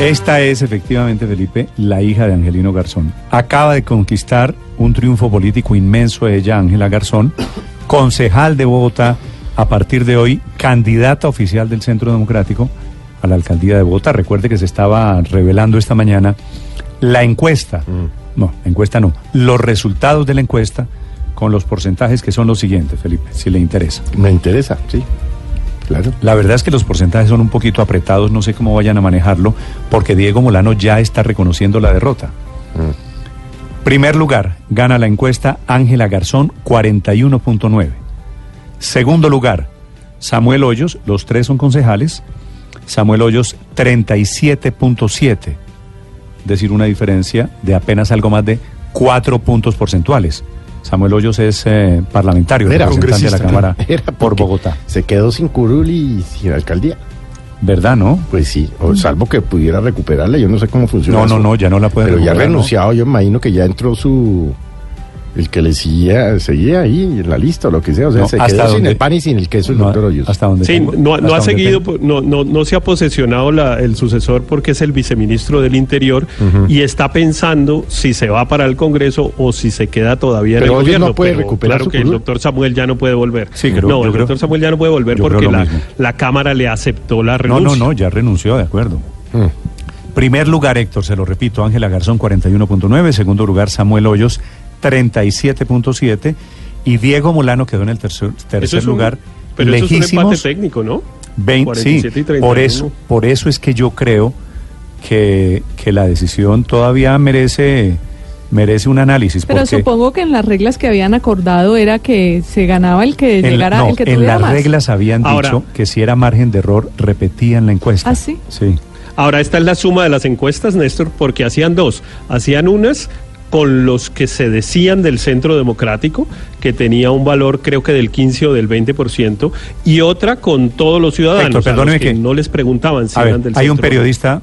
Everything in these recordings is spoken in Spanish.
Esta es efectivamente, Felipe, la hija de Angelino Garzón. Acaba de conquistar un triunfo político inmenso ella, Ángela Garzón, concejal de Bogotá, a partir de hoy candidata oficial del Centro Democrático a la alcaldía de Bogotá. Recuerde que se estaba revelando esta mañana la encuesta, no, la encuesta no, los resultados de la encuesta con los porcentajes que son los siguientes, Felipe, si le interesa. Me interesa, sí. Claro. La verdad es que los porcentajes son un poquito apretados, no sé cómo vayan a manejarlo, porque Diego Molano ya está reconociendo la derrota. Primer lugar, gana la encuesta Ángela Garzón, 41.9. Segundo lugar, Samuel Hoyos, los tres son concejales, Samuel Hoyos, 37.7. Es decir, una diferencia de apenas algo más de cuatro puntos porcentuales. Samuel Hoyos es eh, parlamentario, Era representante de la Cámara era por Bogotá. Se quedó sin curul y sin alcaldía. ¿Verdad, no? Pues sí, o salvo que pudiera recuperarla, yo no sé cómo funciona. No, no, eso. no, ya no la puede Pero ya ha recuperar, ¿no? renunciado, yo imagino que ya entró su. El que le seguía, seguía ahí en la lista o lo que sea. O sea, No, se hasta quedó sin donde- el pan y sin el queso el No, doctor Hoyos. hasta donde Sí, tengo- no, hasta no ha seguido, no, no, no se ha posesionado la- el sucesor porque es el viceministro del Interior y está pensando si se va para el Congreso o si se queda todavía en Pero el Hoyos gobierno. no puede pero recuperar claro su que el doctor Samuel ya no puede volver. Sí, creo- no, el creo- doctor Samuel ya no puede volver porque la, la Cámara le aceptó la No, renuncia. no, no, ya renunció, de acuerdo. Mm. Primer lugar, Héctor, se lo repito, Ángela Garzón 41.9, segundo lugar Samuel Hoyos 37.7 y Diego Molano quedó en el tercer, tercer es un- lugar. pero eso es un empate técnico, ¿no? 20, sí, 47 y 31. por eso, por eso es que yo creo que, que la decisión todavía merece, merece un análisis. Pero porque supongo que en las reglas que habían acordado era que se ganaba el que en, la- llegara, no, el que en tuviera las más. reglas habían Ahora- dicho que si era margen de error repetían la encuesta. ¿Ah, sí? Sí. Ahora esta es la suma de las encuestas, Néstor, porque hacían dos. Hacían unas con los que se decían del Centro Democrático, que tenía un valor creo que del 15 o del 20%, y otra con todos los ciudadanos, Héctor, a los perdóneme que, que- no les preguntaban si A ver, eran del hay un Centro. periodista,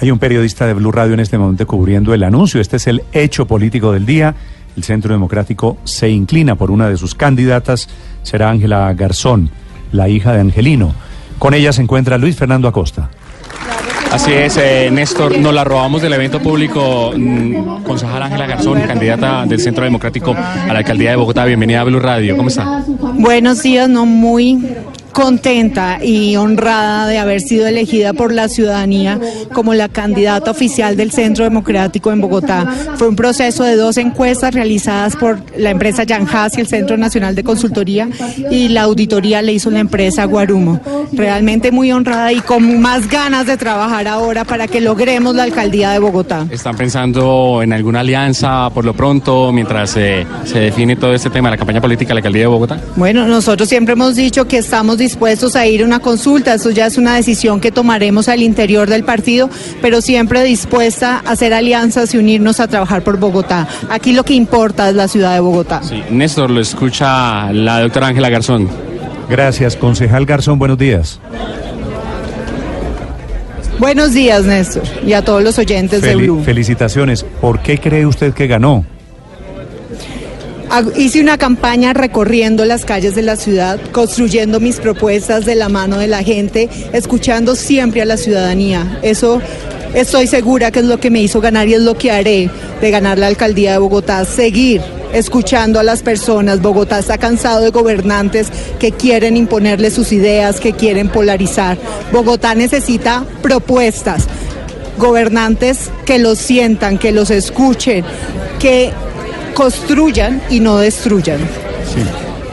hay un periodista de Blue Radio en este momento cubriendo el anuncio. Este es el hecho político del día. El Centro Democrático se inclina por una de sus candidatas, será Ángela Garzón, la hija de Angelino. Con ella se encuentra Luis Fernando Acosta. Así es, eh, Néstor, nos la robamos del evento público. mm, concejal Ángela Garzón, candidata del Centro Democrático a la alcaldía de Bogotá. Bienvenida a Blue Radio. ¿Cómo está? Buenos días, no muy contenta y honrada de haber sido elegida por la ciudadanía como la candidata oficial del Centro Democrático en Bogotá. Fue un proceso de dos encuestas realizadas por la empresa Yanjas y el Centro Nacional de Consultoría y la auditoría le hizo la empresa Guarumo. Realmente muy honrada y con más ganas de trabajar ahora para que logremos la alcaldía de Bogotá. ¿Están pensando en alguna alianza por lo pronto mientras eh, se define todo este tema de la campaña política de la alcaldía de Bogotá? Bueno, nosotros siempre hemos dicho que estamos dispuestos a ir a una consulta, eso ya es una decisión que tomaremos al interior del partido, pero siempre dispuesta a hacer alianzas y unirnos a trabajar por Bogotá. Aquí lo que importa es la ciudad de Bogotá. Sí, Néstor, lo escucha la doctora Ángela Garzón. Gracias, concejal Garzón, buenos días. Buenos días, Néstor, y a todos los oyentes de Blue. felicitaciones. ¿Por qué cree usted que ganó? Hice una campaña recorriendo las calles de la ciudad, construyendo mis propuestas de la mano de la gente, escuchando siempre a la ciudadanía. Eso estoy segura que es lo que me hizo ganar y es lo que haré de ganar la alcaldía de Bogotá. Seguir escuchando a las personas. Bogotá está cansado de gobernantes que quieren imponerle sus ideas, que quieren polarizar. Bogotá necesita propuestas gobernantes que los sientan, que los escuchen, que construyan y no destruyan. Sí.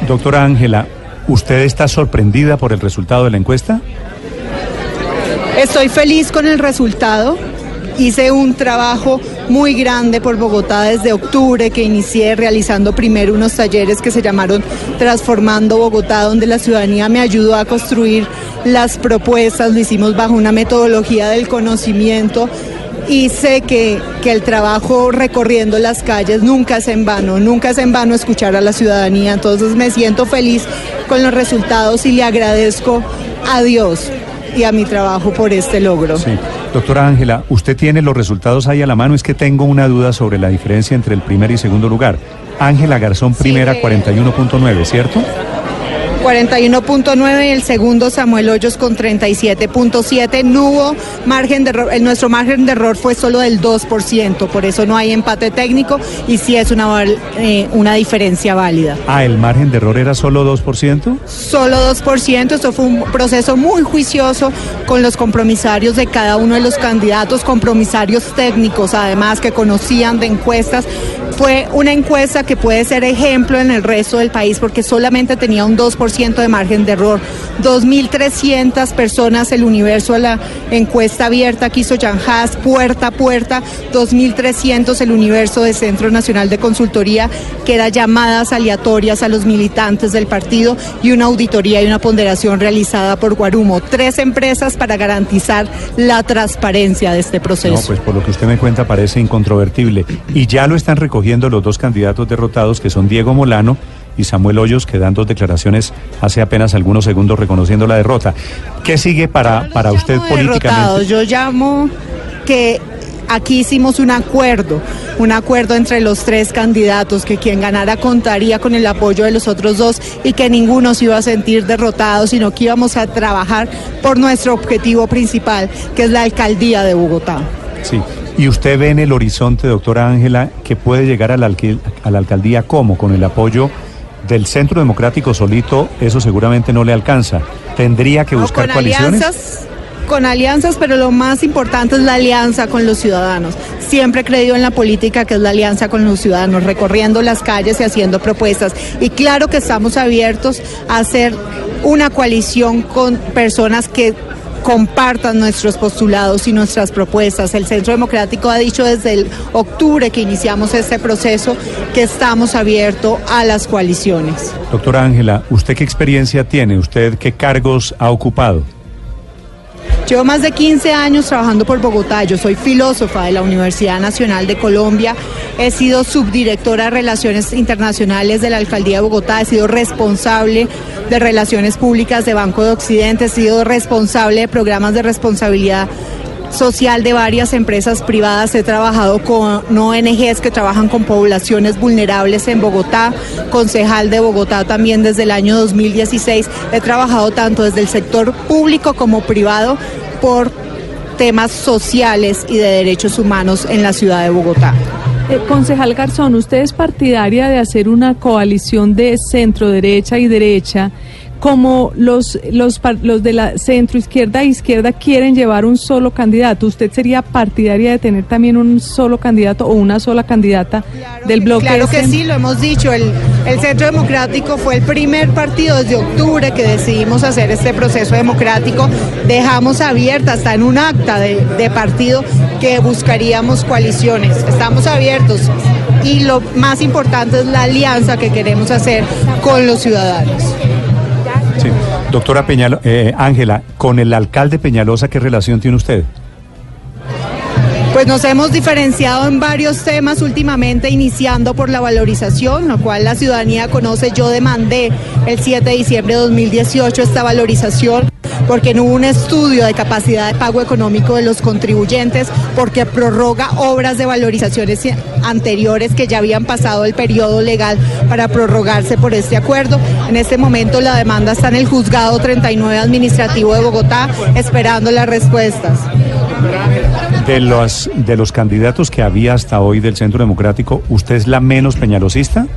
Doctora Ángela, ¿usted está sorprendida por el resultado de la encuesta? Estoy feliz con el resultado. hice un trabajo muy grande por Bogotá desde octubre que inicié realizando primero unos talleres que se llamaron Transformando Bogotá, donde la ciudadanía me ayudó a construir las propuestas, lo hicimos bajo una metodología del conocimiento y sé que, que, el trabajo recorriendo las calles nunca es en vano, nunca es en vano escuchar a la ciudadanía, entonces me siento feliz con los resultados y le agradezco a Dios y a mi trabajo por este logro. Sí. Doctora Ángela, usted tiene los resultados ahí a la mano, es que tengo una duda sobre la diferencia entre el primer y segundo lugar. Ángela Garzón primera sí, 41.9, ¿cierto? 41.9 y el segundo Samuel Hoyos con 37.7. No hubo margen de error, nuestro margen de error fue solo del 2%, por eso no hay empate técnico y sí es una, eh, una diferencia válida. Ah, el margen de error era solo 2%? Solo 2%, esto fue un proceso muy juicioso con los compromisarios de cada uno de los candidatos, compromisarios técnicos además que conocían de encuestas. Fue una encuesta que puede ser ejemplo en el resto del país porque solamente tenía un 2% de margen de error. 2.300 personas el universo a la encuesta abierta que hizo Jan Haas, puerta a puerta. 2.300 el universo de Centro Nacional de Consultoría, que era llamadas aleatorias a los militantes del partido y una auditoría y una ponderación realizada por Guarumo. Tres empresas para garantizar la transparencia de este proceso. No, pues por lo que usted me cuenta parece incontrovertible. Y ya lo están recogiendo los dos candidatos derrotados, que son Diego Molano y Samuel Hoyos, que dan dos declaraciones hace apenas algunos segundos reconociendo la derrota. ¿Qué sigue para, para usted políticamente? Derrotados. Yo llamo que aquí hicimos un acuerdo, un acuerdo entre los tres candidatos, que quien ganara contaría con el apoyo de los otros dos y que ninguno se iba a sentir derrotado, sino que íbamos a trabajar por nuestro objetivo principal, que es la alcaldía de Bogotá. Sí. ¿Y usted ve en el horizonte, doctora Ángela, que puede llegar a la, a la alcaldía cómo? ¿Con el apoyo del Centro Democrático solito? Eso seguramente no le alcanza. ¿Tendría que buscar con coaliciones? Alianzas, con alianzas, pero lo más importante es la alianza con los ciudadanos. Siempre he creído en la política que es la alianza con los ciudadanos, recorriendo las calles y haciendo propuestas. Y claro que estamos abiertos a hacer una coalición con personas que compartan nuestros postulados y nuestras propuestas. El Centro Democrático ha dicho desde el octubre que iniciamos este proceso que estamos abiertos a las coaliciones. Doctora Ángela, ¿usted qué experiencia tiene? ¿Usted qué cargos ha ocupado? Llevo más de 15 años trabajando por Bogotá. Yo soy filósofa de la Universidad Nacional de Colombia. He sido subdirectora de Relaciones Internacionales de la Alcaldía de Bogotá. He sido responsable de Relaciones Públicas de Banco de Occidente. He sido responsable de programas de responsabilidad social de varias empresas privadas. He trabajado con ONGs que trabajan con poblaciones vulnerables en Bogotá, concejal de Bogotá también desde el año 2016. He trabajado tanto desde el sector público como privado por temas sociales y de derechos humanos en la ciudad de Bogotá. Eh, concejal Garzón, ¿usted es partidaria de hacer una coalición de centro, derecha y derecha? Como los, los, los de la centro izquierda e izquierda quieren llevar un solo candidato, ¿usted sería partidaria de tener también un solo candidato o una sola candidata claro, del bloque? Claro que sí, lo hemos dicho. El, el Centro Democrático fue el primer partido desde octubre que decidimos hacer este proceso democrático. Dejamos abierta hasta en un acta de, de partido que buscaríamos coaliciones. Estamos abiertos y lo más importante es la alianza que queremos hacer con los ciudadanos. Doctora Peñalo, eh, Ángela, con el alcalde Peñalosa, ¿qué relación tiene usted? Pues nos hemos diferenciado en varios temas últimamente, iniciando por la valorización, lo cual la ciudadanía conoce. Yo demandé el 7 de diciembre de 2018 esta valorización porque no hubo un estudio de capacidad de pago económico de los contribuyentes, porque prorroga obras de valorizaciones anteriores que ya habían pasado el periodo legal para prorrogarse por este acuerdo. En este momento la demanda está en el juzgado 39 administrativo de Bogotá esperando las respuestas. De los, de los candidatos que había hasta hoy del Centro Democrático, ¿usted es la menos peñalosista?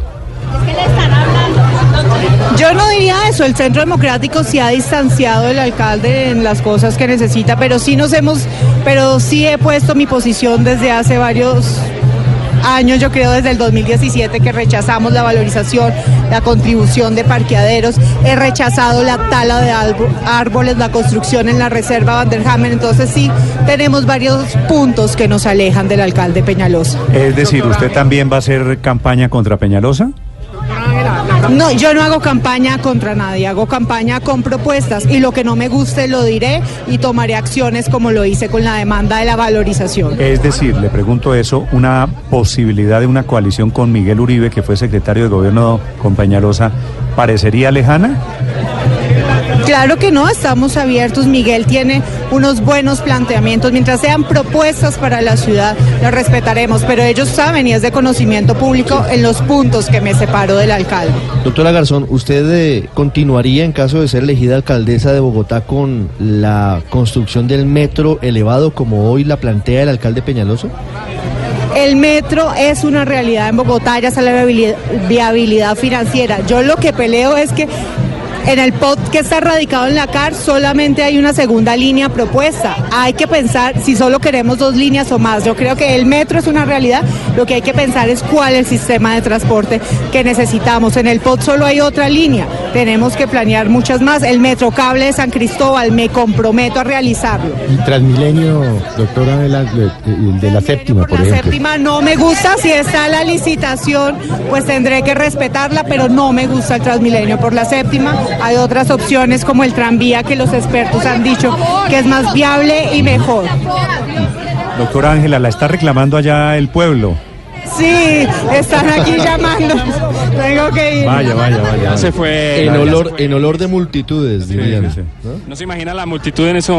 Eso, el Centro Democrático sí ha distanciado del alcalde en las cosas que necesita, pero sí nos hemos, pero sí he puesto mi posición desde hace varios años, yo creo desde el 2017 que rechazamos la valorización, la contribución de parqueaderos, he rechazado la tala de árboles, la construcción en la reserva Vanderhamen, entonces sí, tenemos varios puntos que nos alejan del alcalde Peñalosa. Es decir, ¿usted también va a hacer campaña contra Peñalosa? No, yo no hago campaña contra nadie, hago campaña con propuestas y lo que no me guste lo diré y tomaré acciones como lo hice con la demanda de la valorización. Es decir, le pregunto eso, una posibilidad de una coalición con Miguel Uribe, que fue secretario de gobierno con Peñalosa, ¿parecería lejana? Claro que no, estamos abiertos. Miguel tiene unos buenos planteamientos. Mientras sean propuestas para la ciudad, las respetaremos. Pero ellos saben y es de conocimiento público en los puntos que me separo del alcalde. Doctora Garzón, ¿usted eh, continuaría en caso de ser elegida alcaldesa de Bogotá con la construcción del metro elevado como hoy la plantea el alcalde Peñaloso? El metro es una realidad en Bogotá, ya sale la viabilidad financiera. Yo lo que peleo es que en el POT que está radicado en la CAR solamente hay una segunda línea propuesta. Hay que pensar si solo queremos dos líneas o más. Yo creo que el metro es una realidad. Lo que hay que pensar es cuál es el sistema de transporte que necesitamos. En el POT solo hay otra línea. Tenemos que planear muchas más. El metro cable de San Cristóbal, me comprometo a realizarlo. Y Transmilenio, doctora, de la, de, la séptima, por, La séptima no me gusta. Si está la licitación, pues tendré que respetarla, pero no me gusta el Transmilenio por la séptima hay otras opciones como el tranvía que los expertos han dicho que es más viable y mejor. Doctora Ángela, la está reclamando allá el pueblo. Sí, están aquí llamando. Tengo que ir. Vaya, vaya, vaya. Se fue en olor, en olor de multitudes, dirían. ¿No? se imagina la multitud en eso.